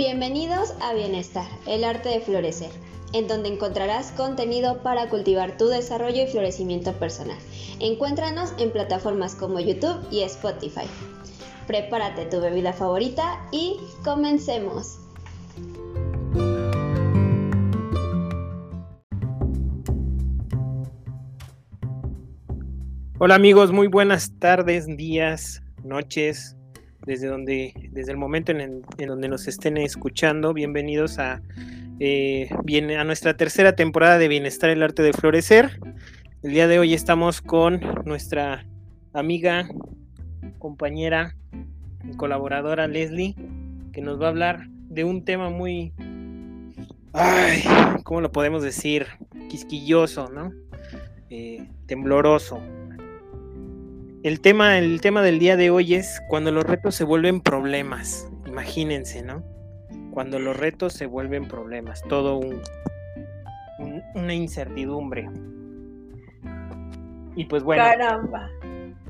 Bienvenidos a Bienestar, el arte de florecer, en donde encontrarás contenido para cultivar tu desarrollo y florecimiento personal. Encuéntranos en plataformas como YouTube y Spotify. Prepárate tu bebida favorita y comencemos. Hola amigos, muy buenas tardes, días, noches, desde donde, desde el momento en, donde nos estén escuchando. Bienvenidos a, eh, a nuestra tercera temporada de Bienestar, el arte de florecer. El día de hoy estamos con nuestra amiga, compañera y colaboradora Leslie, que nos va a hablar de un tema muy, ay, ¿cómo lo podemos decir? Quisquilloso, ¿no? Eh, tembloroso, el tema, el tema del día de hoy es cuando los retos se vuelven problemas. Imagínense, ¿no? Cuando los retos se vuelven problemas. Todo un, una incertidumbre. Y pues bueno. Caramba.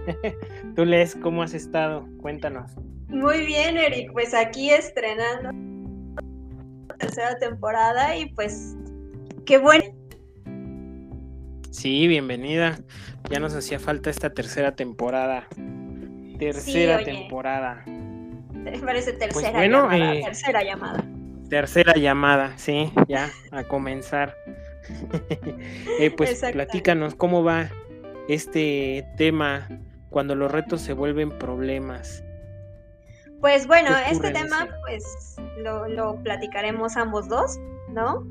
Tú lees cómo has estado. Cuéntanos. Muy bien, Eric. Pues aquí estrenando la tercera temporada y pues qué bueno Sí, bienvenida. Ya nos hacía falta esta tercera temporada. Tercera temporada. Me parece pues tercera bueno, llamada. Eh, tercera llamada. Tercera llamada, sí, ya, a comenzar. eh, pues platícanos cómo va este tema cuando los retos se vuelven problemas. Pues bueno, este tema pues lo, lo platicaremos ambos dos, ¿no?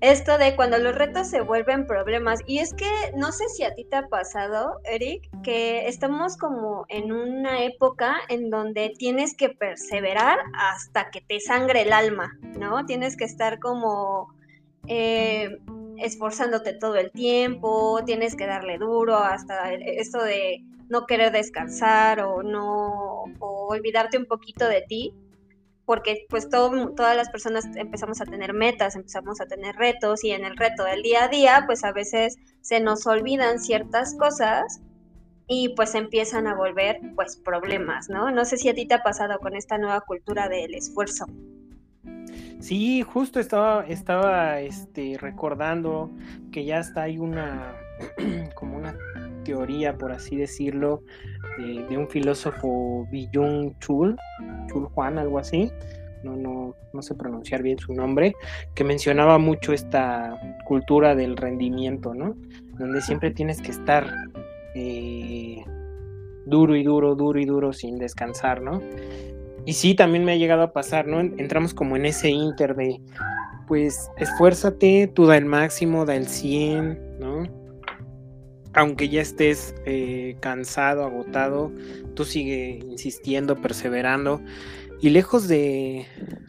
Esto de cuando los retos se vuelven problemas. Y es que no sé si a ti te ha pasado, Eric, que estamos como en una época en donde tienes que perseverar hasta que te sangre el alma, ¿no? Tienes que estar como eh, esforzándote todo el tiempo, tienes que darle duro hasta esto de no querer descansar o no, o olvidarte un poquito de ti porque pues todas las personas empezamos a tener metas, empezamos a tener retos y en el reto del día a día pues a veces se nos olvidan ciertas cosas y pues empiezan a volver pues problemas, ¿no? No sé si a ti te ha pasado con esta nueva cultura del esfuerzo. Sí, justo estaba, estaba este, recordando que ya está hay una como una teoría, por así decirlo, de, un filósofo Byung Chul, Chul Juan, algo así, no, no, no sé pronunciar bien su nombre, que mencionaba mucho esta cultura del rendimiento, ¿no? Donde siempre tienes que estar eh, duro y duro, duro y duro sin descansar, ¿no? Y sí, también me ha llegado a pasar, ¿no? Entramos como en ese inter de, pues, esfuérzate, tú da el máximo, da el 100, ¿no? Aunque ya estés eh, cansado, agotado, tú sigue insistiendo, perseverando. Y lejos de,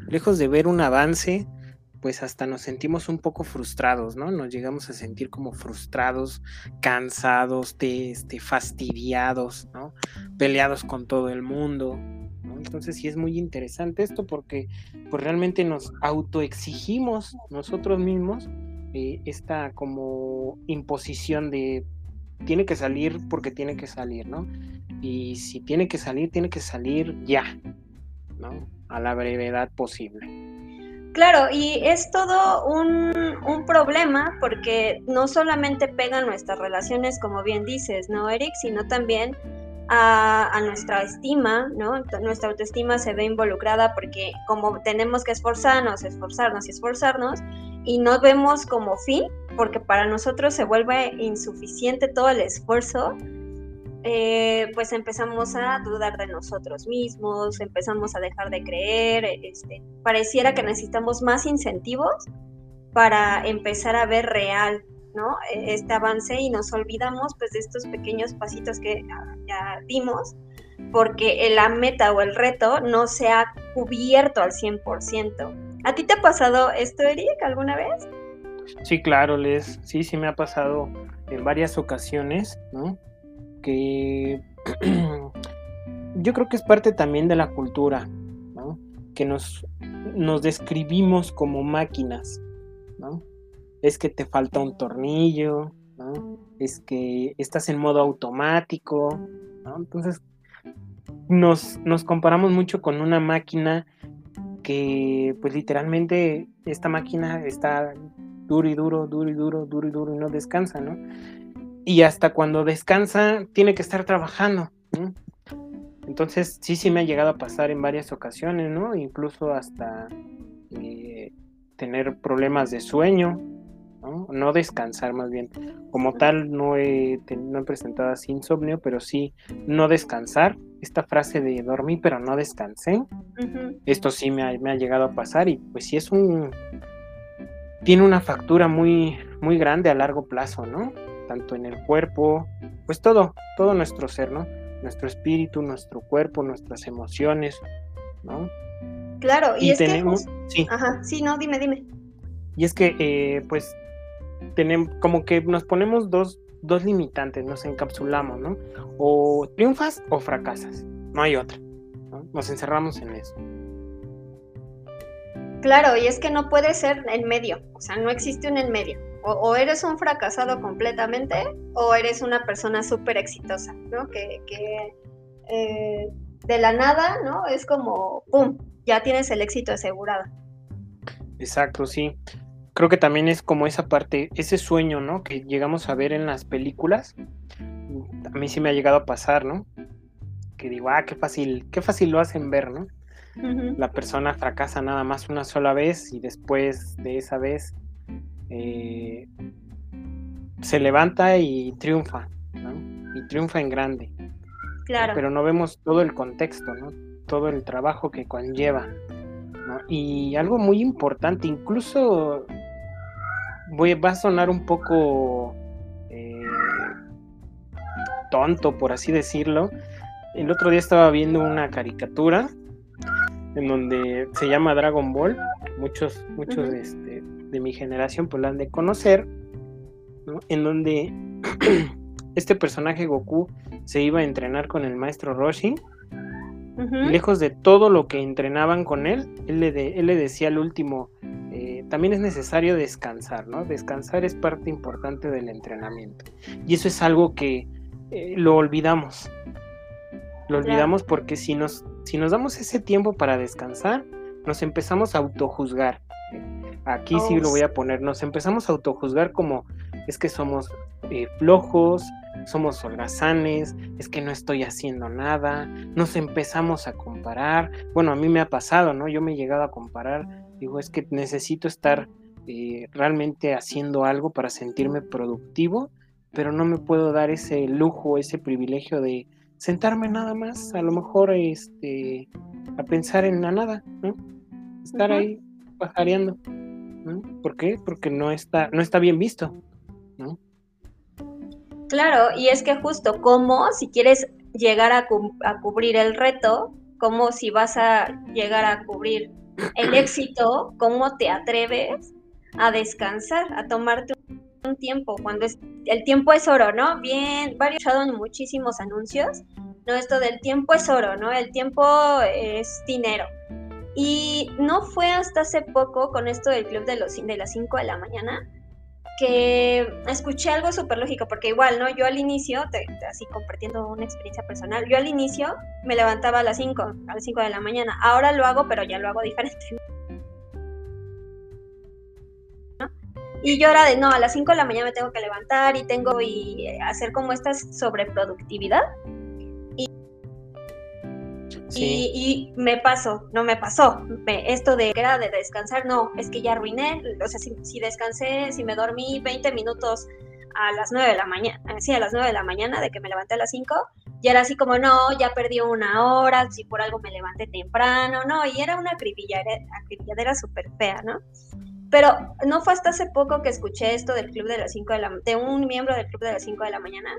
lejos de ver un avance, pues hasta nos sentimos un poco frustrados, ¿no? Nos llegamos a sentir como frustrados, cansados, este, fastidiados, ¿no? Peleados con todo el mundo. Entonces sí es muy interesante esto porque pues realmente nos autoexigimos nosotros mismos eh, esta como imposición de tiene que salir porque tiene que salir, ¿no? Y si tiene que salir, tiene que salir ya, ¿no? A la brevedad posible. Claro, y es todo un, problema porque no solamente pegan nuestras relaciones, como bien dices, ¿no, Eric? Sino también a, a, nuestra estima, ¿no? Nuestra autoestima se ve involucrada porque como tenemos que esforzarnos, esforzarnos y esforzarnos, y no vemos como fin, porque para nosotros se vuelve insuficiente todo el esfuerzo, eh, pues empezamos a dudar de nosotros mismos, empezamos a dejar de creer, este, pareciera que necesitamos más incentivos para empezar a ver real ¿no? E, este avance y nos olvidamos pues de estos pequeños pasitos que ya dimos porque la meta o el reto no se ha cubierto al 100%. ¿A ti te ha pasado esto, Eric, alguna vez? Sí, claro, Les. Sí, sí me ha pasado en varias ocasiones, ¿no? Que yo creo que es parte también de la cultura, ¿no? Que nos, nos describimos como máquinas, ¿no? Es que te falta un tornillo, ¿no? Es que estás en modo automático, ¿no? Entonces, nos, nos comparamos mucho con una máquina que pues literalmente esta máquina está duro y duro, duro y duro, duro y duro y no descansa, ¿no? Y hasta cuando descansa tiene que estar trabajando. Entonces sí, sí me ha llegado a pasar en varias ocasiones, ¿no? Incluso hasta eh, tener problemas de sueño, ¿no? ¿no? descansar más bien. Como tal, no he, no he presentado así insomnio, pero sí no descansar. Esta frase de dormir, pero no descansé. Esto sí me ha, me ha, llegado a pasar y pues sí es un... Tiene una factura muy, muy grande a largo plazo, ¿no? Tanto en el cuerpo, pues todo, todo nuestro ser, ¿no? Nuestro espíritu, nuestro cuerpo, nuestras emociones, ¿no? Claro, y, es tenemos, que... Sí. Ajá, sí, no, dime, dime. Y es que, eh, pues, tenemos, como que nos ponemos dos, dos limitantes, nos encapsulamos, ¿no? O triunfas o fracasas, no hay otra, ¿no? Nos encerramos en eso. Claro, y es que no puede ser en medio, o sea, no existe un en medio. O, eres un fracasado completamente o eres una persona súper exitosa, ¿no? Que, que eh, de la nada, ¿no? Es como, ¡pum!, ya tienes el éxito asegurado. Exacto, sí. Creo que también es como esa parte, ese sueño, ¿no? Que llegamos a ver en las películas. A mí sí me ha llegado a pasar, ¿no? Que digo, ah, qué fácil, qué fácil lo hacen ver, ¿no? La persona fracasa nada más una sola vez y después de esa vez eh, se levanta y triunfa, ¿no? Y triunfa en grande. Claro. Pero no vemos todo el contexto, ¿no? todo el trabajo que conlleva. Y algo muy importante, incluso voy, va a sonar un poco eh, tonto, por así decirlo. El otro día estaba viendo una caricatura en donde se llama Dragon Ball. Muchos, muchos este, de, mi generación pues la han de conocer. En donde este personaje Goku se iba a entrenar con el maestro Roshi Lejos de todo lo que entrenaban con él, él le, él le decía al último, eh, también es necesario descansar, ¿no? Descansar es parte importante del entrenamiento. Y eso es algo que eh, lo olvidamos. Lo olvidamos porque si nos, si nos damos ese tiempo para descansar, nos empezamos a autojuzgar. Aquí sí lo voy a poner, nos empezamos a autojuzgar como es que somos eh, flojos, somos holgazanes, es que no estoy haciendo nada, nos empezamos a comparar. Bueno, a mí me ha pasado, ¿no? Yo me he llegado a comparar, digo, es que necesito estar eh, realmente haciendo algo para sentirme productivo, pero no me puedo dar ese lujo, ese privilegio de sentarme nada más, a lo mejor este, a pensar en la nada, ¿no? Estar ahí pajareando. ¿no? ¿Por qué? Porque no está, no está bien visto, ¿no? Claro, y es que justo como si quieres llegar a, cubrir el reto, como si vas a llegar a cubrir el éxito, cómo te atreves a descansar, a tomarte un tiempo, cuando es, el tiempo es oro, ¿no? Bien, varios en muchísimos anuncios, ¿no? Esto del tiempo es oro, ¿no? El tiempo es dinero. Y no fue hasta hace poco con esto del club de, los, de las 5 de la mañana que escuché algo súper lógico, porque igual, ¿no? Yo al inicio, así compartiendo una experiencia personal, yo al inicio me levantaba a las 5, a las 5 de la mañana. Ahora lo hago, pero ya lo hago diferente. Y yo era de, no, a las 5 de la mañana me tengo que levantar y tengo y eh, hacer como esta sobreproductividad. Y, me pasó, no me pasó. esto de que era de descansar, no, es que ya arruiné. O sea, si, descansé, si me dormí 20 minutos a las 9 de la mañana, sí, a las 9 de la mañana, de que me levanté a las 5, ya era así como, no, ya perdí una hora, si por algo me levanté temprano, no, y era una acribilladera, acribilladera súper fea, ¿no? Pero no fue hasta hace poco que escuché esto del club de las 5 de la de un miembro del club de las 5 de la mañana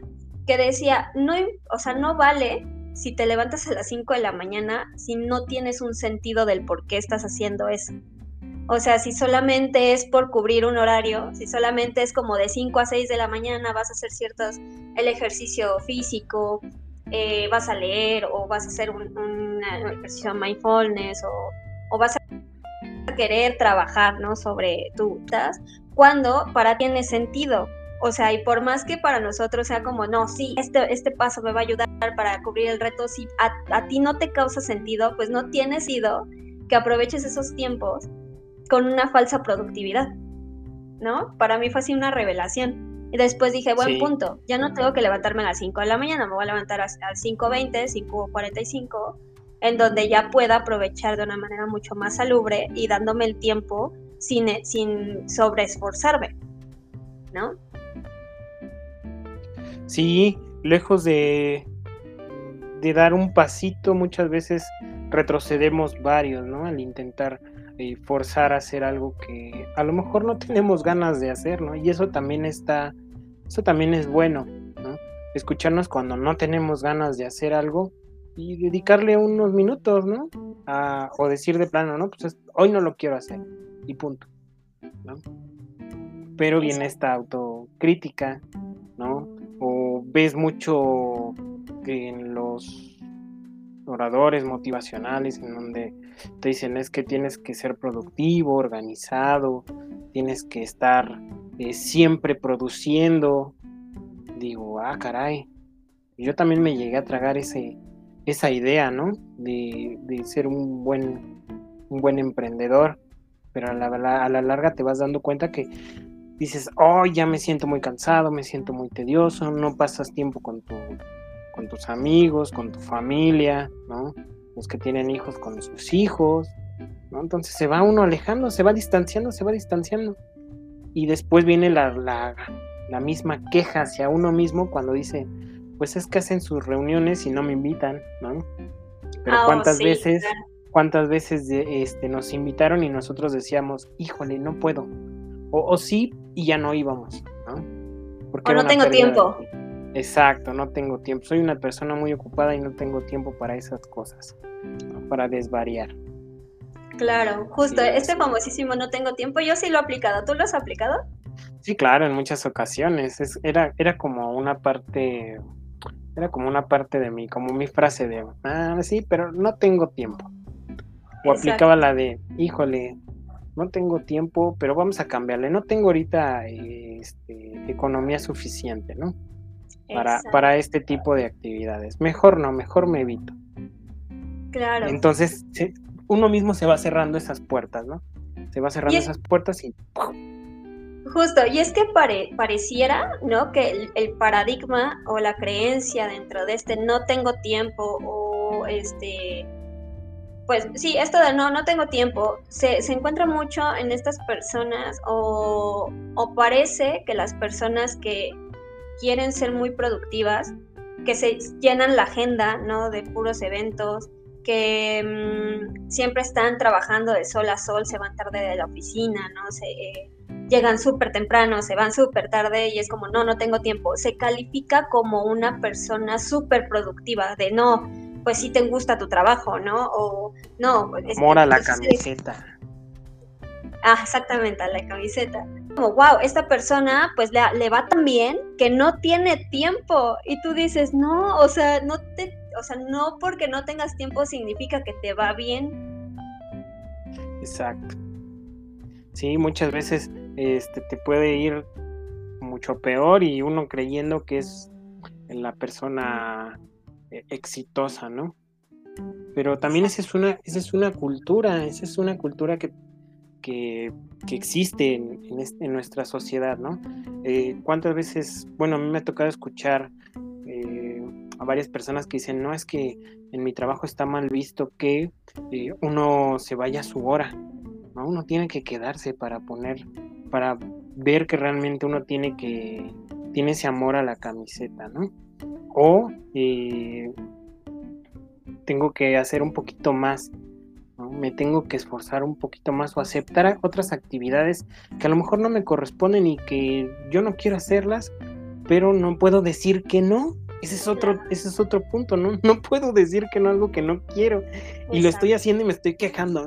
que decía, no, o sea, no vale si te levantas a las 5 de la mañana si no tienes un sentido del por qué estás haciendo eso. O sea, si solamente es por cubrir un horario, si solamente es como de 5 a 6 de la mañana vas a hacer ciertos, el ejercicio físico, eh, vas a leer o vas a hacer un, ejercicio de mindfulness o, o, vas a querer trabajar, ¿no? Sobre tu cuando para ti tiene sentido. O sea, y por más que para nosotros sea como, no, sí, este, este paso me va a ayudar para cubrir el reto, si a, ti no te causa sentido, pues no tienes ido que aproveches esos tiempos con una falsa productividad, ¿no? Para mí fue así una revelación. Y después dije, buen punto, ya no tengo que levantarme a las 5 de la mañana, me voy a levantar a, las 5.20, 5.45, en donde ya pueda aprovechar de una manera mucho más salubre y dándome el tiempo sin, sin sobreesforzarme, ¿no? Sí, lejos de, de dar un pasito, muchas veces retrocedemos varios, ¿no? Al intentar eh, forzar a hacer algo que a lo mejor no tenemos ganas de hacer, ¿no? Y eso también está, eso también es bueno, ¿no? Escucharnos cuando no tenemos ganas de hacer algo y dedicarle unos minutos, ¿no? o decir de plano, no, pues hoy no lo quiero hacer y punto, ¿no? Pero viene esta autocrítica, ¿no? O ves mucho en los oradores motivacionales en donde te dicen es que tienes que ser productivo, organizado, tienes que estar eh, siempre produciendo. Digo, ah, caray. Yo también me llegué a tragar ese, esa idea, ¿no? De, ser un buen, un buen emprendedor, pero a la, larga te vas dando cuenta que dices, oh, ya me siento muy cansado, me siento muy tedioso, no pasas tiempo con, tu, con tus amigos, con tu familia, ¿no? Los que tienen hijos con sus hijos, ¿no? Entonces se va uno alejando, se va distanciando, se va distanciando. Y después viene la, la, la misma queja hacia uno mismo cuando dice, pues es que hacen sus reuniones y no me invitan, ¿no? Pero ah, oh, cuántas veces, cuántas veces este, nos invitaron y nosotros decíamos, híjole, no puedo. O, sí, y ya no íbamos, ¿no? Porque o no tengo tiempo. Exacto, no tengo tiempo. Soy una persona muy ocupada y no tengo tiempo para esas cosas, para desvariar. Claro, justo, este famosísimo no tengo tiempo, yo sí lo he aplicado. ¿Tú lo has aplicado? Sí, claro, en muchas ocasiones. era, era como una parte era como una parte de mí, como mi frase de, ah, sí, pero no tengo tiempo. O aplicaba la de, híjole, no tengo tiempo, pero vamos a cambiarle. No tengo ahorita este, economía suficiente, ¿no? Para, para este tipo de actividades. Mejor no, mejor me evito. Claro. Entonces, uno mismo se va cerrando esas puertas, ¿no? Se va cerrando esas puertas y Justo, y es que pareciera, ¿no? Que el, paradigma o la creencia dentro de este no tengo tiempo o este, pues sí, esto de no, no tengo tiempo, se, encuentra mucho en estas personas o, parece que las personas que quieren ser muy productivas, que se llenan la agenda, ¿no? De puros eventos, que mm, siempre están trabajando de sol a sol, se van tarde de la oficina, ¿no? Se, eh, llegan súper temprano, se van súper tarde y es como, no, no tengo tiempo. Se califica como una persona súper productiva, de no, pues sí te gusta tu trabajo, ¿no? O no. Este, Mora la camiseta. Ah, exactamente, a la camiseta. Como, wow, esta persona pues le, le va tan bien que no tiene tiempo. Y tú dices, no, o sea, no te, o sea, no porque no tengas tiempo significa que te va bien. Exacto. Sí, muchas veces este, te puede ir mucho peor y uno creyendo que es la persona eh, exitosa, ¿no? Pero también esa es una, esa es una cultura, esa es una cultura que, que, existe en, en, nuestra sociedad, ¿no? Eh, ¿Cuántas veces, bueno, a mí me ha tocado escuchar eh, a varias personas que dicen, no, es que en mi trabajo está mal visto que uno se vaya a su hora, ¿no? Uno tiene que quedarse para poner para ver que realmente uno tiene que, tiene ese amor a la camiseta, ¿no? O eh, tengo que hacer un poquito más, ¿no? me tengo que esforzar un poquito más o aceptar otras actividades que a lo mejor no me corresponden y que yo no quiero hacerlas, pero no puedo decir que no. Ese es otro, ese es otro punto, ¿no? No puedo decir que no algo que no quiero. Y lo estoy haciendo y me estoy quejando.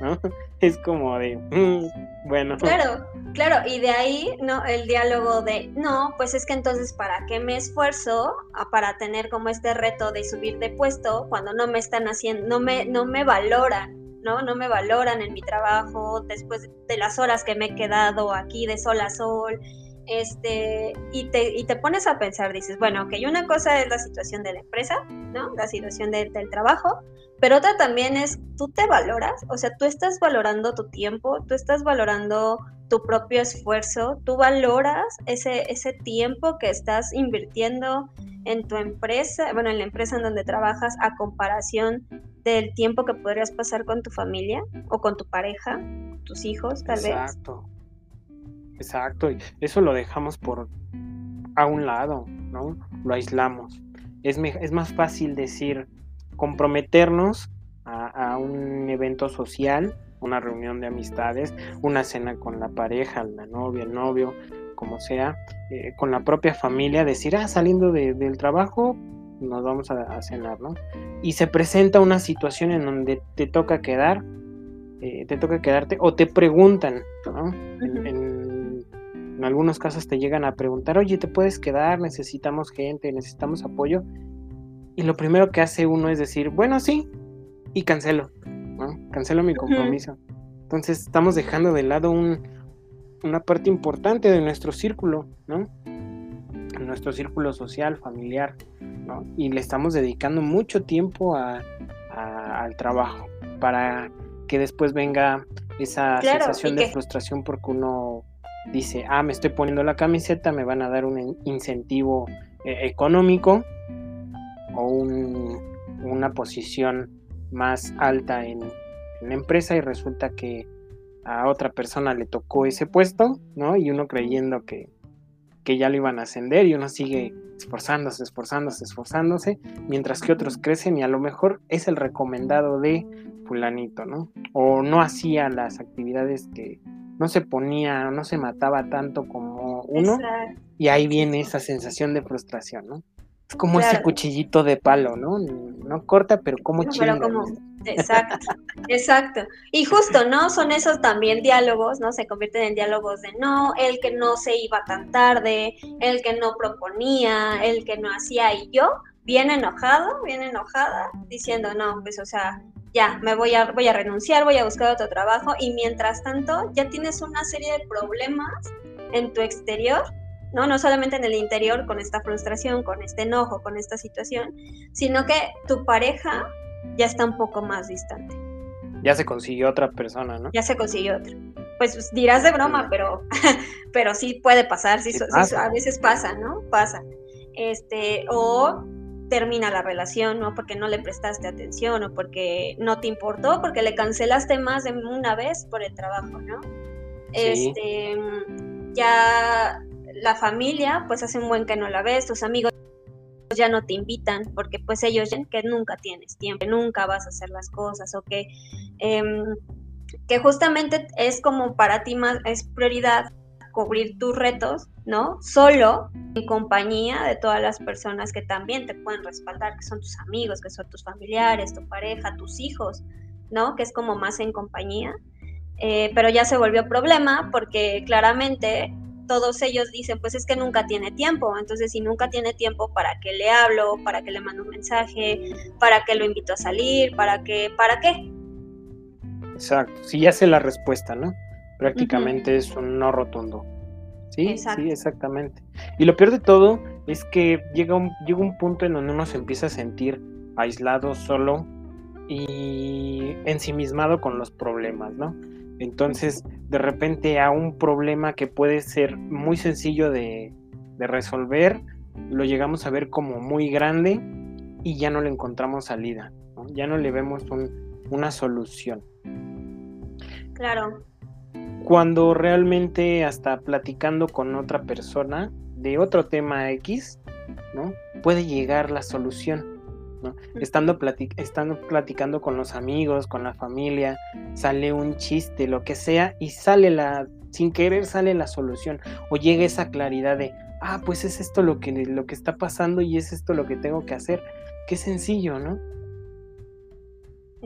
Es como de, mm, bueno. Claro, claro, y de ahí, ¿no? El diálogo de, no, pues es que entonces, ¿para qué me esfuerzo para tener como este reto de subir de puesto cuando no me están haciendo, no me, no me valoran, ¿no? No me valoran en mi trabajo después de las horas que me he quedado aquí de sol a sol, Este, y te, y te pones a pensar, dices, bueno, ok, una cosa es la situación de la empresa, ¿no? La situación del trabajo, pero otra también es, tú te valoras, o sea, tú estás valorando tu tiempo, tú estás valorando tu propio esfuerzo, tú valoras ese, ese tiempo que estás invirtiendo en tu empresa, bueno, en la empresa en donde trabajas a comparación del tiempo que podrías pasar con tu familia o con tu pareja, tus hijos, tal vez. Exacto. Exacto. Eso lo dejamos por a un lado, ¿no? Lo aislamos. Es, es más fácil decir, comprometernos a, un evento social, una reunión de amistades, una cena con la pareja, la novia, el novio, como sea, eh, con la propia familia, decir, ah, saliendo del trabajo, nos vamos a, cenar, ¿no? Y se presenta una situación en donde te toca quedar, eh, te toca quedarte, o te preguntan, ¿no? en, en, algunos casos te llegan a preguntar, oye, ¿te puedes quedar? Necesitamos gente, necesitamos apoyo. Y lo primero que hace uno es decir, bueno, sí, y cancelo, ¿no? Cancelo mi compromiso. Entonces estamos dejando de lado un, una parte importante de nuestro círculo, ¿no? Nuestro círculo social, familiar, ¿no? Y le estamos dedicando mucho tiempo al trabajo para que después venga esa sensación de frustración porque uno dice, ah, me estoy poniendo la camiseta, me van a dar un incentivo eh, económico o una posición más alta en, la empresa y resulta que a otra persona le tocó ese puesto, ¿no? Y uno creyendo que, que ya lo iban a ascender y uno sigue esforzándose, esforzándose, esforzándose, mientras que otros crecen y a lo mejor es el recomendado de fulanito, ¿no? O no hacía las actividades que no se ponía, no se mataba tanto como uno y ahí viene esa sensación de frustración, ¿no? Es como ese cuchillito de palo, ¿no? No corta, pero como no, como... Exacto, exacto. Y justo, ¿no? Son esos también diálogos, ¿no? Se convierten en diálogos de no, el que no se iba tan tarde, el que no proponía, el que no hacía, y yo, bien enojado, bien enojada, diciendo, no, pues, o sea, ya, me voy a, voy a renunciar, voy a buscar otro trabajo, y mientras tanto, ya tienes una serie de problemas en tu exterior ¿no? No solamente en el interior con esta frustración, con este enojo, con esta situación, sino que tu pareja ya está un poco más distante. Ya se consiguió otra persona, ¿no? Ya se consiguió otra. Pues dirás de broma, pero, pero sí puede pasar, sí, a veces pasa, ¿no? Pasa. Este, o termina la relación, ¿no? Porque no le prestaste atención o porque no te importó, porque le cancelaste más de una vez por el trabajo, ¿no? Este, ya la familia, pues hace un buen que no la ves, tus amigos ya no te invitan porque pues ellos ven que nunca tienes tiempo, nunca vas a hacer las cosas o que, em, que justamente es como para ti más, es prioridad cubrir tus retos, ¿no? Solo en compañía de todas las personas que también te pueden respaldar, que son tus amigos, que son tus familiares, tu pareja, tus hijos, ¿no? Que es como más en compañía. Eh, pero ya se volvió problema porque claramente todos ellos dicen, pues es que nunca tiene tiempo, entonces si nunca tiene tiempo, ¿para qué le hablo? ¿Para qué le mando un mensaje? ¿Para qué lo invito a salir? ¿Para qué? ¿Para qué? Exacto, sí, ya sé la respuesta, ¿no? Prácticamente es un no rotundo. Sí, sí, exactamente. Y lo peor de todo es que llega un, llega un punto en donde uno se empieza a sentir aislado, solo y ensimismado con los problemas, ¿no? Entonces, de repente a un problema que puede ser muy sencillo de, resolver, lo llegamos a ver como muy grande y ya no le encontramos salida, ya no le vemos una solución. Claro. Cuando realmente hasta platicando con otra persona de otro tema X, ¿no? Puede llegar la solución. Estando, estando platicando con los amigos, con la familia, sale un chiste, lo que sea, y sale la, sin querer sale la solución, o llega esa claridad de, ah, pues es esto lo que, lo que está pasando y es esto lo que tengo que hacer. Qué sencillo, ¿no?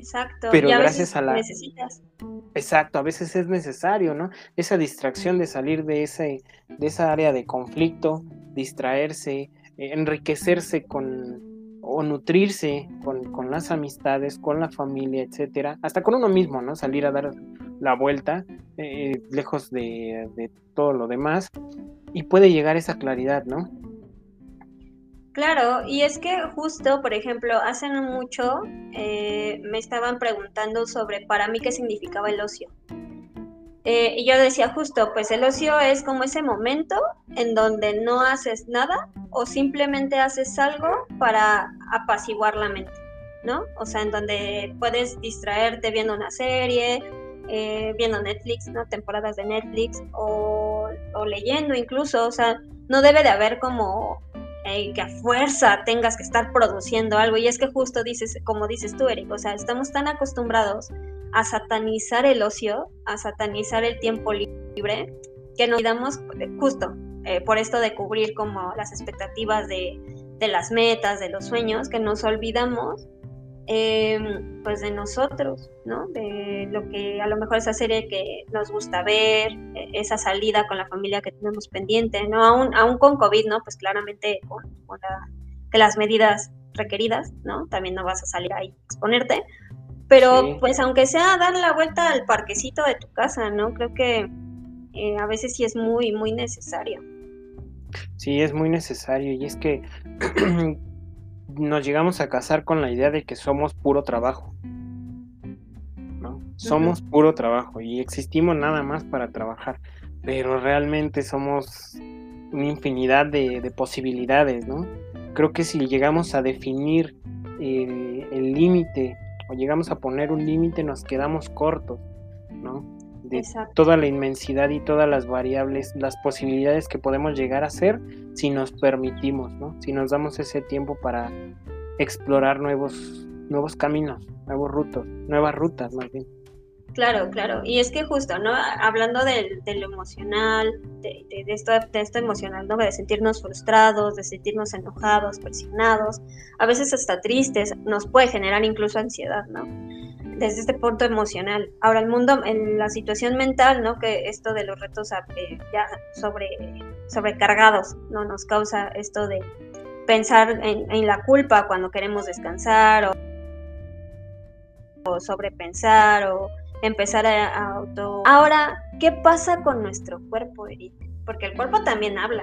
Exacto. Pero gracias a la... Necesitas. Exacto, a veces es necesario, ¿no? Esa distracción de salir de, ese, de esa área de conflicto, distraerse, enriquecerse con, o nutrirse con, las amistades, con la familia, etcétera, hasta con uno mismo, ¿no? Salir a dar la vuelta, eh, lejos de, todo lo demás, y puede llegar esa claridad, ¿no? Claro, y es que justo, por ejemplo, hace no mucho eh, me estaban preguntando sobre para mí qué significaba el ocio. Eh, y yo decía justo, pues el ocio es como ese momento en donde no haces nada o simplemente haces algo para apaciguar la mente, ¿no? O sea, en donde puedes distraerte viendo una serie, eh, viendo Netflix, ¿no? Temporadas de Netflix o, o leyendo incluso, o sea, no debe de haber como que a fuerza tengas que estar produciendo algo. Y es que justo dices, como dices tú, Eric, o sea, estamos tan acostumbrados a satanizar el ocio, a satanizar el tiempo libre, que nos olvidamos justo eh, por esto de cubrir como las expectativas de, de las metas, de los sueños, que nos olvidamos Em, pues de nosotros, ¿no? De lo que a lo mejor esa serie que nos gusta ver, e, esa salida con la familia que tenemos pendiente, ¿no? Aún, aún con COVID, ¿no? Pues claramente con, las medidas requeridas, ¿no? También no vas a salir ahí a exponerte, pero pues aunque sea dar la vuelta al parquecito de tu casa, ¿no? Creo que eh, a veces sí es muy, muy necesario. Sí, es muy necesario y es que nos llegamos a casar con la idea de que somos puro trabajo. ¿no? Somos puro trabajo y existimos nada más para trabajar, pero realmente somos una infinidad de, posibilidades, ¿no? Creo que si llegamos a definir eh, el límite o llegamos a poner un límite, nos quedamos cortos, ¿no? De toda la inmensidad y todas las variables, las posibilidades que podemos llegar a ser si nos permitimos, ¿no? Si nos damos ese tiempo para explorar nuevos, nuevos caminos, nuevos rutos, nuevas rutas más bien. Claro, claro. Y es que justo, ¿no? Hablando del, lo emocional, de, esto, de esto emocional, ¿no? De sentirnos frustrados, de sentirnos enojados, presionados, a veces hasta tristes, nos puede generar incluso ansiedad, ¿no? Desde este punto emocional. Ahora, el mundo, en la situación mental, ¿no? Que esto de los retos eh, ya sobre, sobrecargados, ¿no? Nos causa esto de pensar en, la culpa cuando queremos descansar o, sobrepensar o empezar a, auto... Ahora, ¿qué pasa con nuestro cuerpo, Eric? Porque el cuerpo también habla.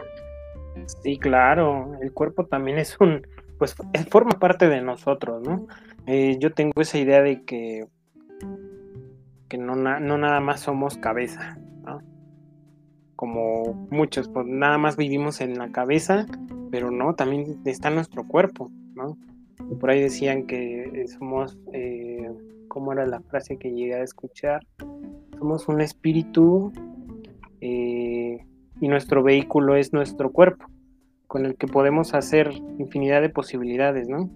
Sí, claro, el cuerpo también es un, pues forma parte de nosotros, ¿no? Eh, yo tengo esa idea de que, que no, no nada más somos cabeza, ¿no? Como muchos, pues nada más vivimos en la cabeza, pero no, también está nuestro cuerpo, ¿no? Por ahí decían que somos, eh, ¿cómo era la frase que llegué a escuchar? Somos un espíritu eh, y nuestro vehículo es nuestro cuerpo, con el que podemos hacer infinidad de posibilidades, ¿no?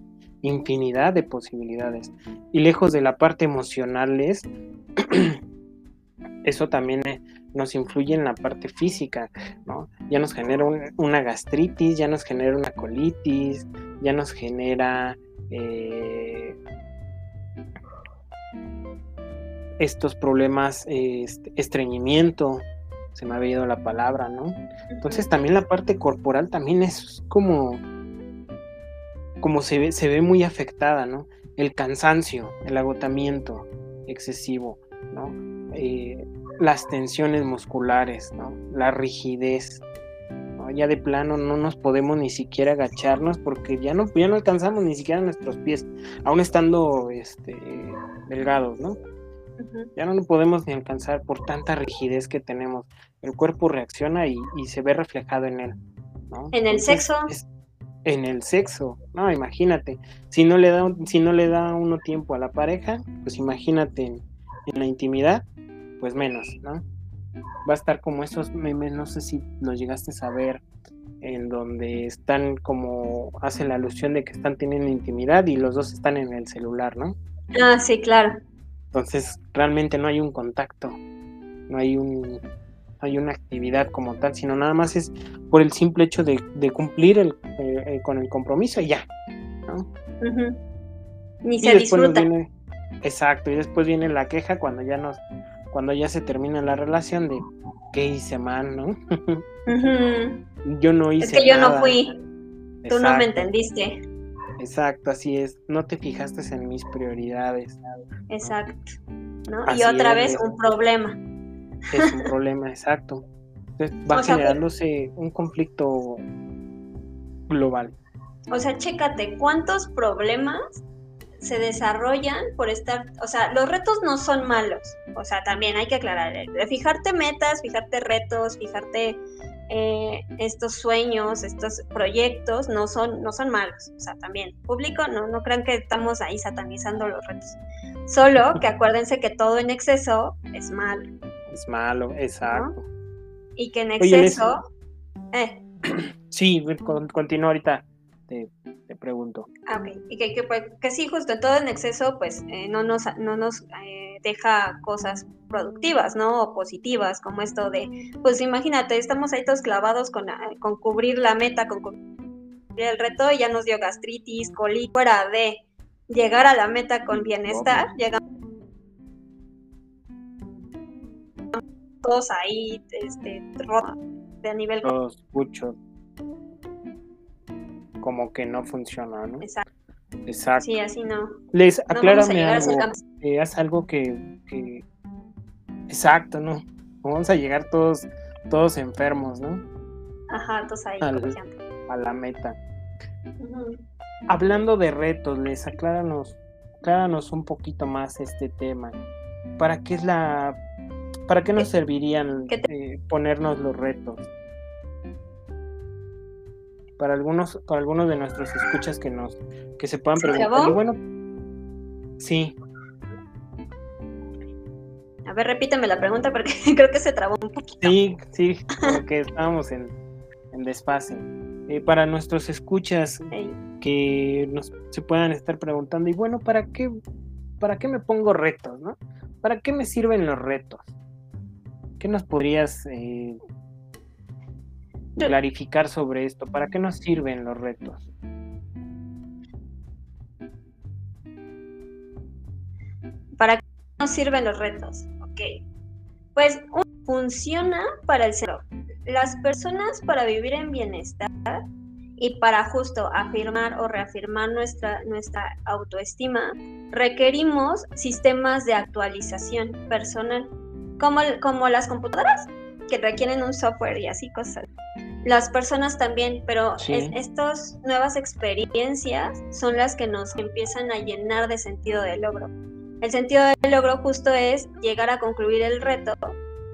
Infinidad de posibilidades. Y lejos de la parte emocional es, eso también eh, nos influye en la parte física, ¿no? Ya nos genera una gastritis, ya nos genera una colitis, ya nos genera eh, estos problemas, este, estreñimiento, se me había ido la palabra, ¿no? Entonces también la parte corporal también es como como se ve, se ve muy afectada, ¿no? El cansancio, el agotamiento excesivo, ¿no? Eh, las tensiones musculares, ¿no? La rigidez, Ya de plano no nos podemos ni siquiera agacharnos porque ya no, ya no alcanzamos ni siquiera nuestros pies, aún estando este, delgados, ¿no? Ya no lo podemos ni alcanzar por tanta rigidez que tenemos. El cuerpo reacciona y, se ve reflejado en él. ¿no? En el sexo en el sexo, no, imagínate, si no le da, si no le da uno tiempo a la pareja, pues imagínate en, la intimidad, pues menos, ¿no? Va a estar como esos memes, no sé si los llegaste a ver, en donde están como, hacen la alusión de que están teniendo intimidad y los dos están en el celular, ¿no? Ah, sí, claro. Entonces, realmente no hay un contacto, no hay un, hay una actividad como tal, sino nada más es por el simple hecho de, cumplir el, eh, eh, con el compromiso y ya. ¿no? Ni se disfruta. exacto, y después viene la queja cuando ya nos, cuando ya se termina la relación de qué hice mal, ¿no? Yo no hice. Es que yo no fui. Tú no me entendiste. Exacto, así es. No te fijaste en mis prioridades. Exacto. ¿no? y otra vez un problema es un problema exacto. va generándose un conflicto global. O sea, chécate, ¿cuántos problemas se desarrollan por estar, o sea, los retos no son malos, o sea, también hay que aclarar, fijarte metas, fijarte retos, fijarte eh, estos sueños, estos proyectos no son, no son malos, o sea, también público, no, no crean que estamos ahí satanizando los retos, solo que acuérdense que todo en exceso es malo. Es malo, exacto. Y que en exceso... eh. Sí, continúa ahorita te, pregunto. Ah, ok. Y que, pues, que, sí, justo todo en exceso, pues eh, no nos, no nos eh, deja cosas productivas, ¿no? O positivas, como esto de, pues imagínate, estamos ahí todos clavados con, ah, con cubrir la meta, con cubrir el reto, y ya nos dio gastritis, colitis, fuera de llegar a la meta con bienestar, llegamos todos ahí, este, de nivel... Todos muchos como que no funciona, ¿no? Exacto. Exacto. Sí, así no. Les aclárame algo, que es algo que, Exacto, ¿no? Vamos a llegar todos, todos enfermos, ¿no? Ajá, todos ahí, A la meta. Hablando de retos, les acláranos, acláranos un poquito más este tema. ¿Para qué es la... ¿Para qué nos servirían eh, ponernos los retos? para algunos, para algunos de nuestros escuchas que nos, que se puedan preguntar. bueno, sí. A ver, repíteme la pregunta porque creo que se trabó un poquito. Sí, sí, porque estábamos en, en desfase. Eh, para nuestros escuchas que nos se puedan estar preguntando, y bueno, ¿para qué, para qué me pongo retos, no? ¿Para qué me sirven los retos? ¿Qué nos podrías eh, clarificar sobre esto. ¿Para qué nos sirven los retos? ¿Para qué nos sirven los retos? Ok. Pues funciona para el cerebro. Las personas para vivir en bienestar y para justo afirmar o reafirmar nuestra, nuestra autoestima, requerimos sistemas de actualización personal, como, como las computadoras, que requieren un software y así cosas las personas también, pero estas nuevas experiencias son las que nos empiezan a llenar de sentido de logro. El sentido del logro justo es llegar a concluir el reto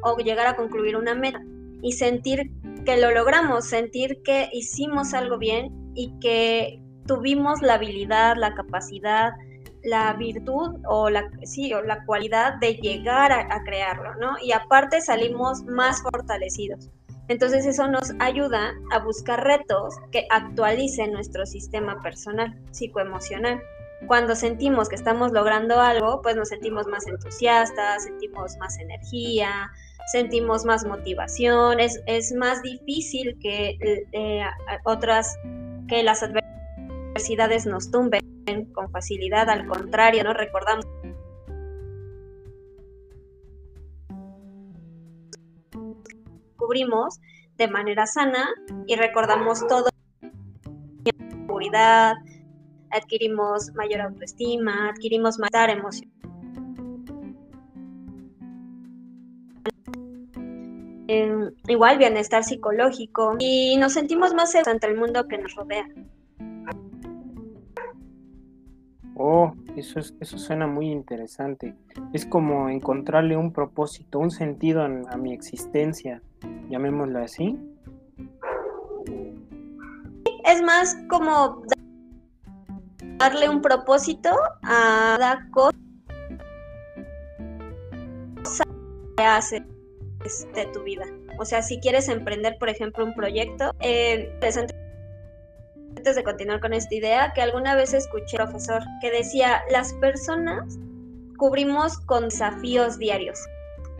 o llegar a concluir una meta y sentir que lo logramos, sentir que hicimos algo bien y que tuvimos la habilidad, la capacidad, la virtud o la, sí, o la cualidad de llegar a, crearlo, ¿no? Y aparte salimos más fortalecidos. Entonces eso nos ayuda a buscar retos que actualicen nuestro sistema personal, psicoemocional. Cuando sentimos que estamos logrando algo, pues nos sentimos más entusiastas, sentimos más energía, sentimos más motivación, es, más difícil que eh, otras, que las adversidades nos tumben con facilidad, al contrario, ¿no? Recordamos cubrimos de manera sana y recordamos todo seguridad, adquirimos mayor autoestima, adquirimos mayor emoción. Em, igual bienestar psicológico y nos sentimos más seguros ante el mundo que nos rodea. Oh, eso, es, eso suena muy interesante. Es como encontrarle un propósito, un sentido a, mi existencia, llamémoslo así. Es más como darle un propósito a cada cosa que hace de tu vida. O sea, si quieres emprender, por ejemplo, un proyecto, eh, antes de continuar con esta idea, que alguna vez escuché profesor que decía, las personas cubrimos con desafíos diarios.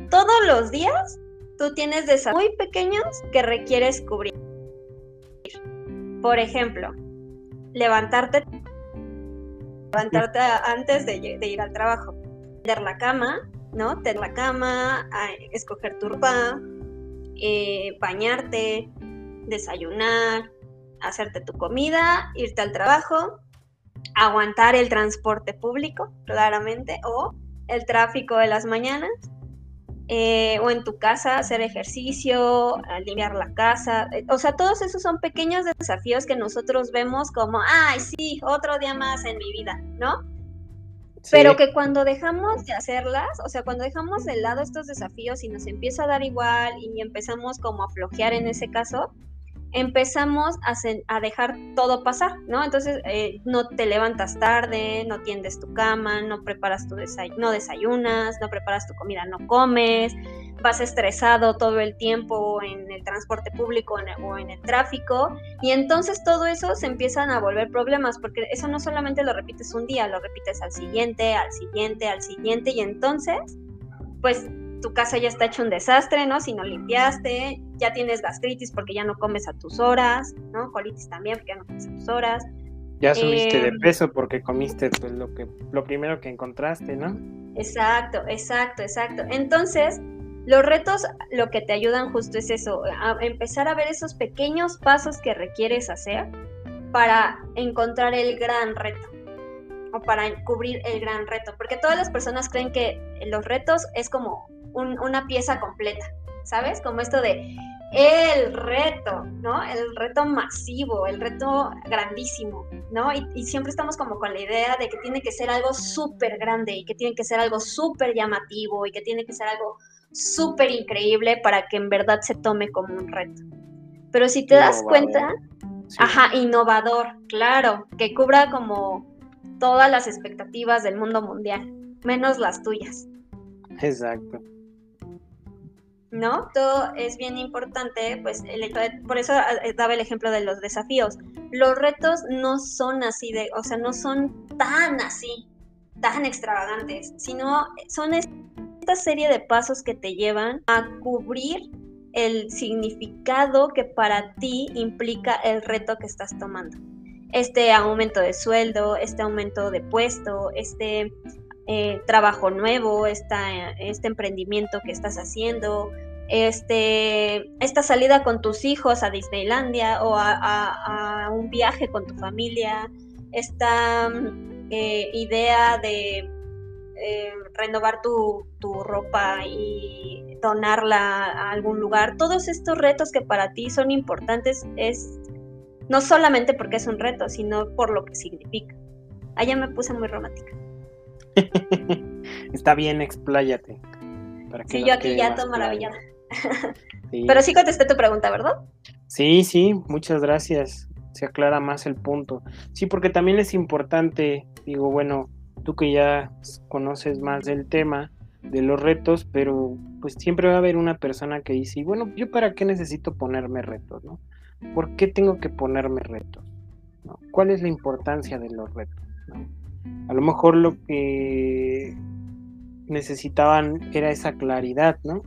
Todos los días tú tienes desafíos muy pequeños que requieres cubrir. Por ejemplo, levantarte, levantarte antes de, ir al trabajo, tender la cama, ¿no? Tender la cama, escoger tu ropa, eh, bañarte, desayunar, hacerte tu comida, irte al trabajo, aguantar el transporte público, claramente, o el tráfico de las mañanas, eh, o en tu casa hacer ejercicio, limpiar la casa. Eh, o sea, todos esos son pequeños desafíos que nosotros vemos como, ay, sí, otro día más en mi vida, ¿no? Pero que cuando dejamos de hacerlas, o sea, cuando dejamos de lado estos desafíos y nos empieza a dar igual y empezamos como a flojear en ese caso, empezamos a, dejar todo pasar, ¿no? Entonces eh, no te levantas tarde, no tiendes tu cama, no preparas tu desayuno, no desayunas, no preparas tu comida, no comes, vas estresado todo el tiempo en el transporte público o en el tráfico y entonces todo eso se empiezan a volver problemas porque eso no solamente lo repites un día, lo repites al siguiente, al siguiente, al siguiente y entonces pues tu casa ya está hecho un desastre, ¿no? Si no limpiaste, ya tienes gastritis porque ya no comes a tus horas, ¿no? Colitis también porque ya no comes a tus horas. Ya subiste de em, peso porque comiste pues, lo, que, lo primero que encontraste, ¿no? Exacto, exacto, exacto. Entonces, los retos lo que te ayudan justo es eso, a empezar a ver esos pequeños pasos que requieres hacer para encontrar el gran reto o para cubrir el gran reto, porque todas las personas creen que los retos es como una pieza completa, ¿sabes? Como esto de el reto, ¿no? El reto masivo, el reto grandísimo, ¿no? Y, siempre estamos como con la idea de que tiene que ser algo súper grande y que tiene que ser algo súper llamativo y que tiene que ser algo súper increíble para que en verdad se tome como un reto. Pero si te das cuenta, ajá, innovador, claro, que cubra como todas las expectativas del mundo mundial, menos las tuyas. Exacto. ¿No? Todo es bien importante, pues el por eso ah, eh, daba el ejemplo de los desafíos. Los retos no son así de, o sea, no son tan así, tan extravagantes, sino son esta serie de pasos que te llevan a cubrir el significado que para ti implica el reto que estás tomando. Este aumento de sueldo, este aumento de puesto, este eh, trabajo nuevo, este emprendimiento que estás haciendo, este, esta salida con tus hijos a Disneylandia o a, un viaje con tu familia, esta eh, idea de eh, renovar tu, tu, ropa y donarla a algún lugar, todos estos retos que para ti son importantes es no solamente porque es un reto, sino por lo que significa. Allá me puse muy romántica. Está bien, expláyate. sí, yo aquí ya todo maravillada. Pero sí contesté tu pregunta, ¿verdad? Sí, sí, muchas gracias. Se aclara más el punto. Sí, porque también es importante, digo, bueno, tú que ya conoces más del tema, de los retos, pero pues siempre va a haber una persona que dice, bueno, ¿yo para qué necesito ponerme retos? ¿no? ¿Por qué tengo que ponerme retos? ¿Cuál es la importancia de los retos? A lo mejor lo que necesitaban era esa claridad, ¿no?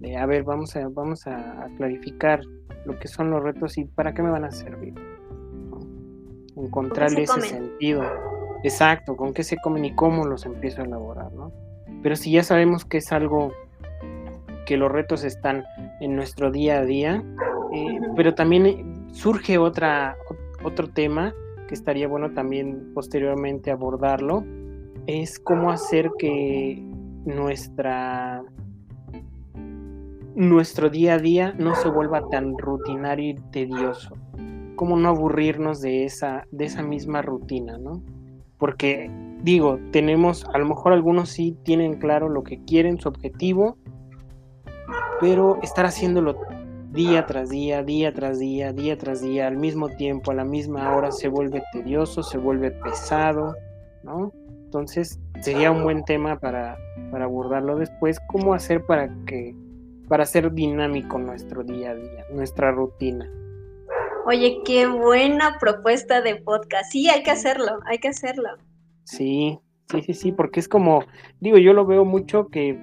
De, a ver, vamos a, vamos a, clarificar lo que son los retos y para qué me van a servir. Encontrarle ese sentido. Exacto, con qué se comen y cómo los empiezo a elaborar, ¿no? Pero si ya sabemos que es algo que los retos están en nuestro día a día, eh, pero también surge otra, otro tema que estaría bueno también posteriormente abordarlo, es cómo hacer que nuestra nuestro día a día no se vuelva tan rutinario y tedioso. Cómo no aburrirnos de esa, de esa misma rutina, ¿no? Porque digo, tenemos, a lo mejor algunos sí tienen claro lo que quieren, su objetivo, pero estar haciéndolo día tras día, día tras día, día tras día, al mismo tiempo, a la misma hora, se vuelve tedioso, se vuelve pesado, ¿no? Entonces sería un buen tema para, para abordarlo después, cómo hacer para que, para hacer dinámico nuestro día a día, nuestra rutina. Oye, qué buena propuesta de podcast. Sí, hay que hacerlo, hay que hacerlo. Sí, sí, sí, sí, porque es como, digo, yo lo veo mucho que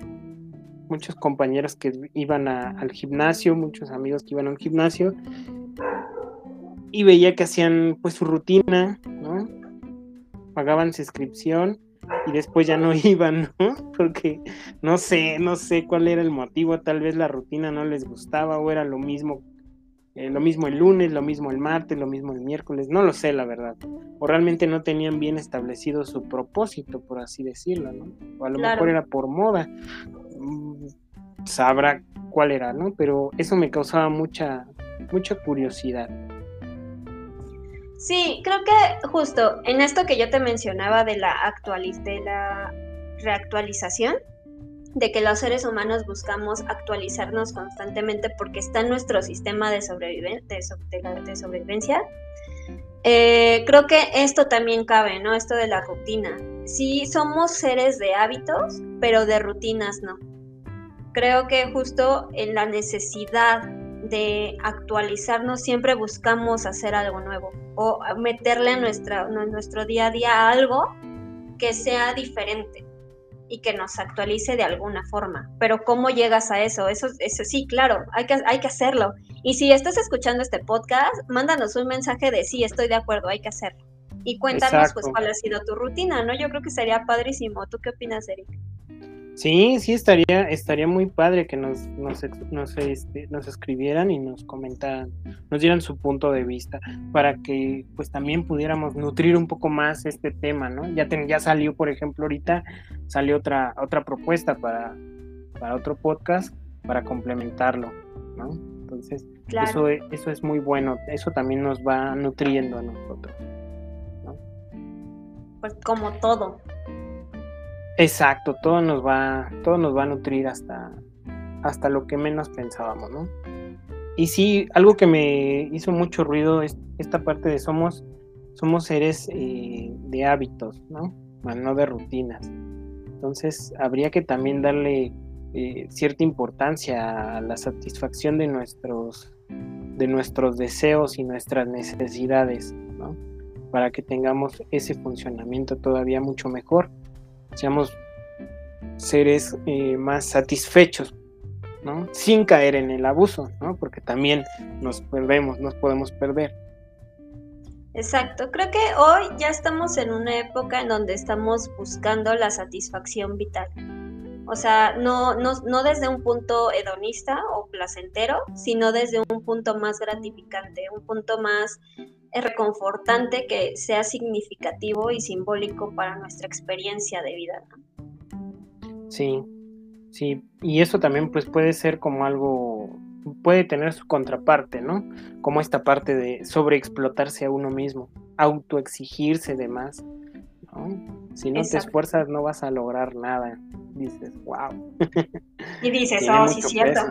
muchos compañeros que iban al gimnasio, muchos amigos que iban al gimnasio, y veía que hacían pues su rutina, ¿no? Pagaban su inscripción y después ya no iban, ¿no? Porque no sé, no sé cuál era el motivo, tal vez la rutina no les gustaba o era lo mismo, eh, lo mismo el lunes, lo mismo el martes, lo mismo el miércoles, no lo sé la verdad, o realmente no tenían bien establecido su propósito, por así decirlo, ¿no? O a lo mejor era por moda, sabrá cuál era, ¿no? Pero eso me causaba mucha, mucha curiosidad. Sí, creo que justo en esto que yo te mencionaba de la, actualiz de la reactualización, de que los seres humanos buscamos actualizarnos constantemente porque está en nuestro sistema de, sobrevivencia, eh, creo que esto también cabe, ¿no? Esto de la rutina. Sí, somos seres de hábitos, pero de rutinas no. Creo que justo en la necesidad de actualizarnos siempre buscamos hacer algo nuevo o meterle a, nuestra, nuestro día a día algo que sea diferente y que nos actualice de alguna forma. Pero ¿cómo llegas a eso? Eso, eso sí, claro, hay que, hay que hacerlo. Y si estás escuchando este podcast, mándanos un mensaje de sí, estoy de acuerdo, hay que hacerlo. Y cuéntanos pues cuál ha sido tu rutina, ¿no? Yo creo que sería padrísimo. ¿Tú qué opinas, Eric? Sí, sí, estaría, estaría muy padre que nos, nos, nos, este, nos escribieran y nos comentaran, nos dieran su punto de vista, para que pues también pudiéramos nutrir un poco más este tema, ¿no? Ya, ya salió, por ejemplo, ahorita salió otra, otra propuesta para, para otro podcast para complementarlo, ¿no? Entonces, eso, eso es muy bueno, eso también nos va nutriendo a nosotros, ¿no? Pues como todo. Exacto, todo nos va, todo nos va a nutrir hasta, hasta lo que menos pensábamos, ¿no? Y sí, algo que me hizo mucho ruido es esta parte de somos, somos seres eh, de hábitos, ¿no? No de rutinas. Entonces, habría que también darle eh, cierta importancia a la satisfacción de nuestros, de nuestros deseos y nuestras necesidades, ¿no? Para que tengamos ese funcionamiento todavía mucho mejor seamos seres eh, más satisfechos, ¿no? Sin caer en el abuso, ¿no? Porque también nos perdemos, nos podemos perder. Exacto, creo que hoy ya estamos en una época en donde estamos buscando la satisfacción vital. O sea, no, no, no desde un punto hedonista o placentero, sino desde un punto más gratificante, un punto más es reconfortante que sea significativo y simbólico para nuestra experiencia de vida. Sí, sí, y eso también pues puede ser como algo, puede tener su contraparte, ¿no? Como esta parte de sobreexplotarse a uno mismo, autoexigirse de más, ¿no? Si no te esfuerzas no vas a lograr nada, dices, wow. Y dices, oh, sí, cierto.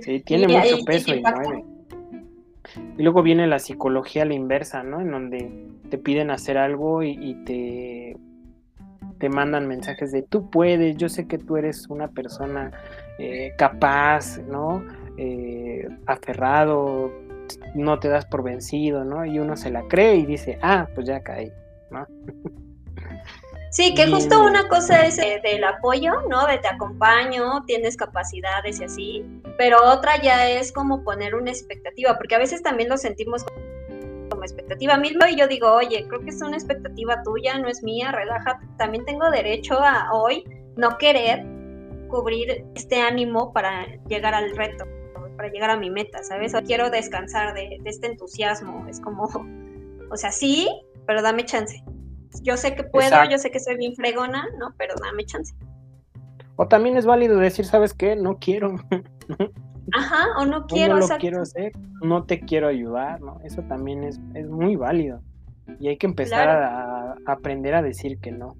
Sí, tiene mucho peso y mueve. Y luego viene la psicología a la inversa, ¿no? En donde te piden hacer algo y, te, te mandan mensajes de tú puedes, yo sé que tú eres una persona eh, capaz, ¿no? Eh, aferrado, no te das por vencido, ¿no? Y uno se la cree y dice, ah, pues ya caí, ¿no? Sí, que justo una cosa es eh, del apoyo, ¿no? De te acompaño, tienes capacidades y así, pero otra ya es como poner una expectativa, porque a veces también lo sentimos como expectativa mismo y yo digo, oye, creo que es una expectativa tuya, no es mía, relájate, también tengo derecho a hoy no querer cubrir este ánimo para llegar al reto, para llegar a mi meta, ¿sabes? O quiero descansar de, de este entusiasmo, es como, o sea, sí, pero dame chance. Yo sé que puedo, yo sé que soy bien fregona, ¿no? Pero dame chance. O también es válido decir, ¿sabes qué? No quiero. Ajá, o no quiero. No lo quiero hacer, no te quiero ayudar, ¿no? Eso también es, es muy válido. Y hay que empezar a, aprender a decir que no.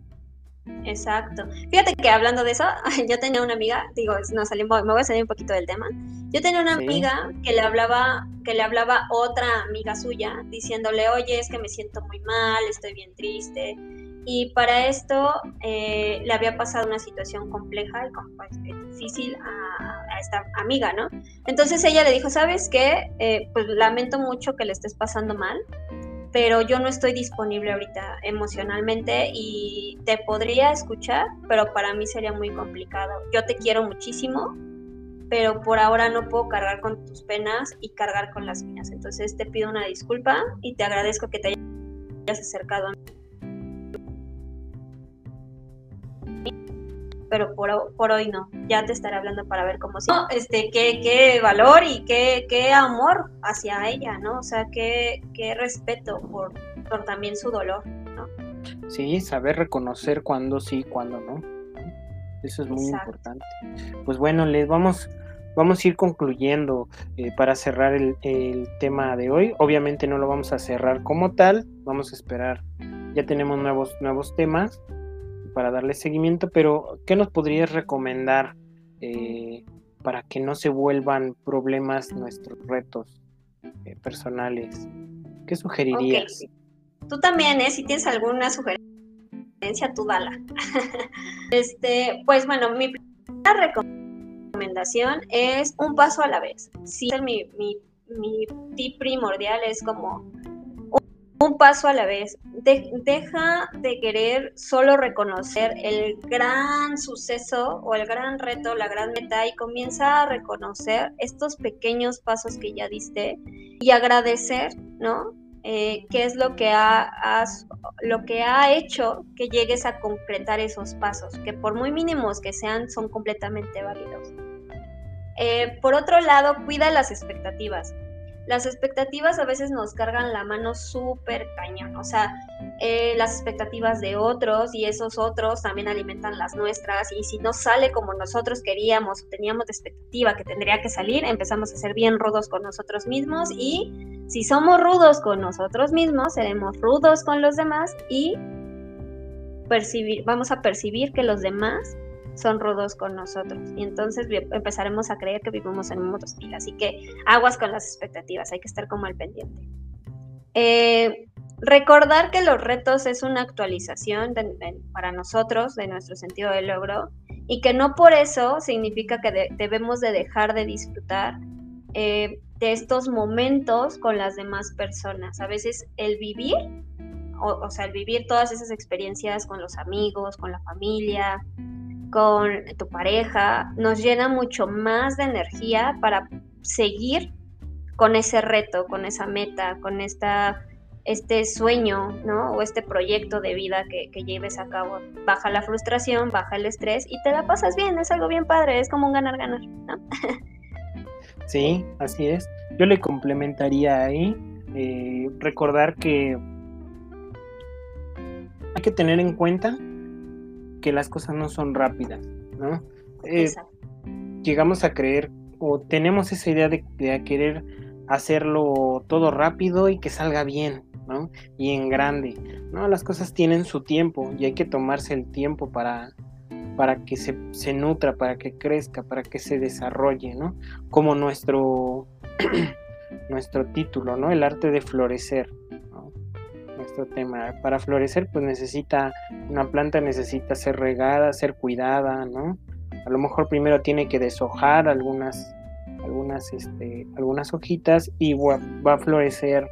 Exacto. Fíjate que hablando de eso, yo tenía una amiga, digo, no salimos, me voy a salir un poquito del tema. Yo tenía una amiga que le hablaba, que le hablaba otra amiga suya, diciéndole, oye, es que me siento muy mal, estoy bien triste. Y para esto eh, le había pasado una situación compleja y pues, difícil a, esta amiga, ¿no? Entonces ella le dijo, ¿sabes qué? Eh, pues lamento mucho que le estés pasando mal, pero yo no estoy disponible ahorita emocionalmente y te podría escuchar, pero para mí sería muy complicado. Yo te quiero muchísimo, pero por ahora no puedo cargar con tus penas y cargar con las mías. Entonces te pido una disculpa y te agradezco que te hayas acercado a mí. Pero por, por, hoy no. Ya te estaré hablando para ver cómo sí. este, qué, qué valor y qué, qué, amor hacia ella, ¿no? O sea, qué, qué respeto por, por, también su dolor, ¿no? Sí, saber reconocer cuándo sí, cuándo no. Eso es muy importante. Pues bueno, les vamos, vamos a ir concluyendo eh, para cerrar el, el, tema de hoy. Obviamente no lo vamos a cerrar como tal, vamos a esperar. Ya tenemos nuevos, nuevos temas para darle seguimiento, pero ¿qué nos podrías recomendar eh, para que no se vuelvan problemas nuestros retos eh, personales? ¿Qué sugerirías? Tú también, ¿eh? Si tienes alguna sugerencia, tú dala. este, pues bueno, mi primera recomendación es un paso a la vez. Sí, mi, primordial es como un paso a la vez. deja de querer solo reconocer el gran suceso o el gran reto, la gran meta y comienza a reconocer estos pequeños pasos que ya diste y agradecer, ¿no? Eh, qué es lo que, ha, lo que ha hecho que llegues a concretar esos pasos, que por muy mínimos que sean, son completamente válidos. Eh, por otro lado, cuida las expectativas las expectativas a veces nos cargan la mano súper cañón, o sea, eh, las expectativas de otros y esos otros también alimentan las nuestras y si no sale como nosotros queríamos o teníamos de expectativa que tendría que salir, empezamos a ser bien rudos con nosotros mismos y si somos rudos con nosotros mismos, seremos rudos con los demás y percibir, vamos a percibir que los demás son rudos con nosotros. Y entonces empezaremos a creer que vivimos en un mundo hostil. Así que aguas con las expectativas, hay que estar como al pendiente. Eh, recordar que los retos es una actualización para nosotros de nuestro sentido de logro y que no por eso significa que debemos de dejar de disfrutar eh, de estos momentos con las demás personas. A veces el vivir, o, o sea, el vivir todas esas experiencias con los amigos, con la familia, con tu pareja, nos llena mucho más de energía para seguir con ese reto, con esa meta, con esta, este sueño, ¿no? O este proyecto de vida que, lleves a cabo. Baja la frustración, baja el estrés y te la pasas bien, es algo bien padre, es como un ganar-ganar, ¿no? Sí, así es. Yo le complementaría ahí eh, recordar que hay que tener en cuenta que las cosas no son rápidas, ¿no? Eh, llegamos a creer o tenemos esa idea de, querer hacerlo todo rápido y que salga bien, ¿no? Y en grande, ¿no? Las cosas tienen su tiempo y hay que tomarse el tiempo para, para que se, se nutra, para que crezca, para que se desarrolle, ¿no? Como nuestro, nuestro título, ¿no? El arte de florecer tema. Para florecer, pues necesita, una planta necesita ser regada, ser cuidada, ¿no? A lo mejor primero tiene que deshojar algunas, algunas, este, algunas hojitas y va, a florecer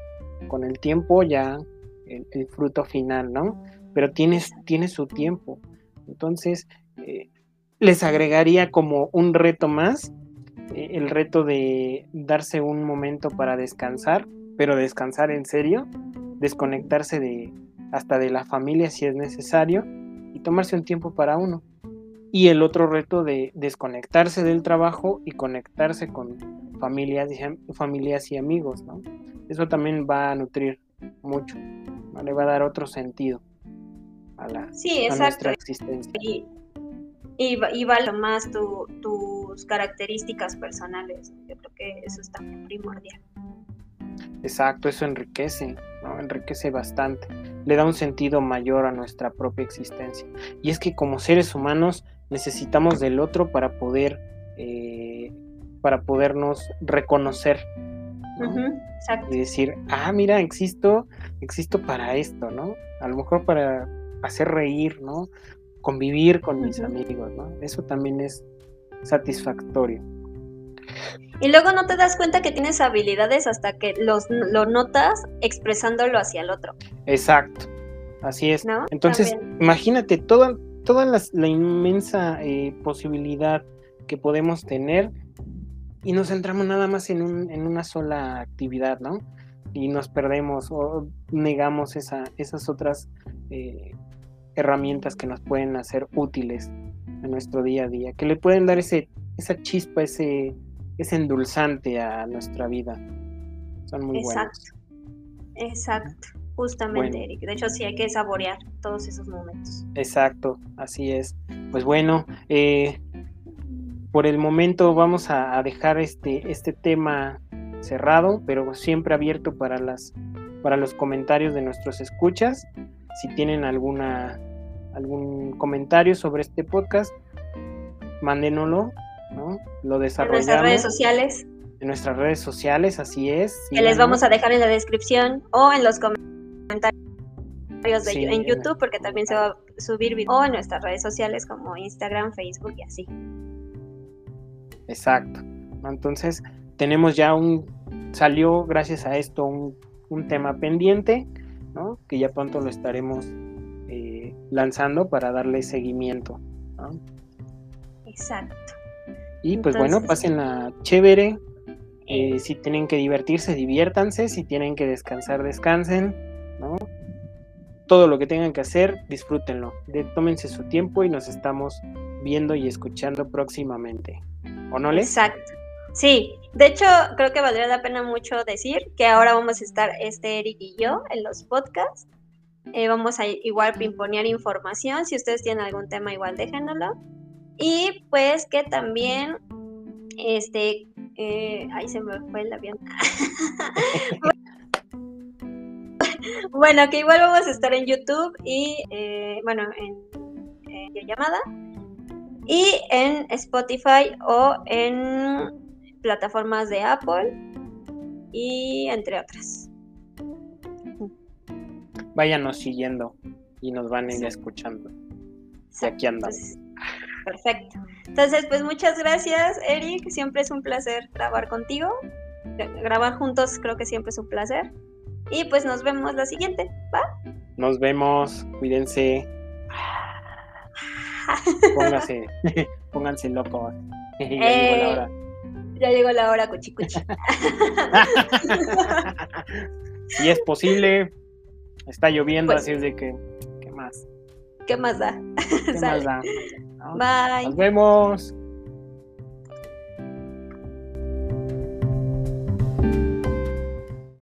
con el tiempo ya el, fruto final, ¿no? Pero tiene, tiene su tiempo. Entonces, eh, les agregaría como un reto más, eh, el reto de darse un momento para descansar, pero descansar en serio, desconectarse de hasta de la familia si es necesario y tomarse un tiempo para uno. Y el otro reto de desconectarse del trabajo y conectarse con familias, familias y amigos, ¿no? Eso también va a nutrir mucho, le va a dar otro sentido a, la, nuestra existencia. Y, y, y vale más tus características personales. Yo creo que eso es también primordial. Exacto, eso enriquece, ¿no? enriquece bastante, le da un sentido mayor a nuestra propia existencia. Y es que como seres humanos necesitamos del otro para poder, eh, para podernos reconocer. Y decir, ah, mira, existo, existo para esto, ¿no? A lo mejor para hacer reír, ¿no? Convivir con mis amigos, ¿no? Eso también es satisfactorio. Y luego no te das cuenta que tienes habilidades hasta que los, lo notas expresándolo hacia el otro. Exacto, así es. Entonces, imagínate toda, toda la, inmensa eh, posibilidad que podemos tener y nos centramos nada más en, un, en una sola actividad, ¿no? Y nos perdemos o negamos esa, esas otras eh, herramientas que nos pueden hacer útiles en nuestro día a día, que le pueden dar ese, esa chispa, ese, es endulzante a nuestra vida. Son muy Exacto. Exacto. Justamente, Eric. De hecho, sí hay que saborear todos esos momentos. Exacto, así es. pues bueno, eh, por el momento vamos a, dejar este, este tema cerrado, pero siempre abierto para las para los comentarios de nuestros escuchas. Si tienen alguna algún comentario sobre este podcast, mándenoslo, ¿no? Lo desarrollamos. En nuestras redes sociales. En nuestras redes sociales, así es. Que les vamos a dejar en la descripción o en los comentarios de, en YouTube, porque también se va a subir video, o en nuestras redes sociales como Instagram, Facebook y así. Exacto. Entonces, tenemos ya un, salió gracias a esto un, tema pendiente, ¿no? Que ya pronto lo estaremos eh, lanzando para darle seguimiento. Exacto. Y pues bueno, pasen la chévere. Eh, si tienen que divertirse, diviértanse. Si tienen que descansar, descansen. ¿no? Todo lo que tengan que hacer, disfrútenlo. De, tómense su tiempo y nos estamos viendo y escuchando próximamente. ¿O no, Les? Exacto. Sí, de hecho, creo que valdría la pena mucho decir que ahora vamos a estar este Eric y yo en los podcasts. Eh, vamos a igual pimponear información. Si ustedes tienen algún tema, igual déjenoslo. Y pues que también, este, eh, ahí se me fue el avión. bueno, que igual vamos a estar en YouTube y, eh, bueno, en, en llamada y en Spotify o en plataformas de Apple y entre otras. Váyanos siguiendo y nos van a ir escuchando. Y aquí andamos. Perfecto. Entonces, pues muchas gracias, Eric. Siempre es un placer grabar contigo. Grabar juntos creo que siempre es un placer. Y pues nos vemos la siguiente, ¿va? Nos vemos, cuídense. Pónganse, pónganse locos. Eh, ya llegó la hora, cuchi cuchi. si es posible, está lloviendo, pues así es de que, ¿qué más? ¿Qué más da? ¿Qué más da? Bye. Nos vemos.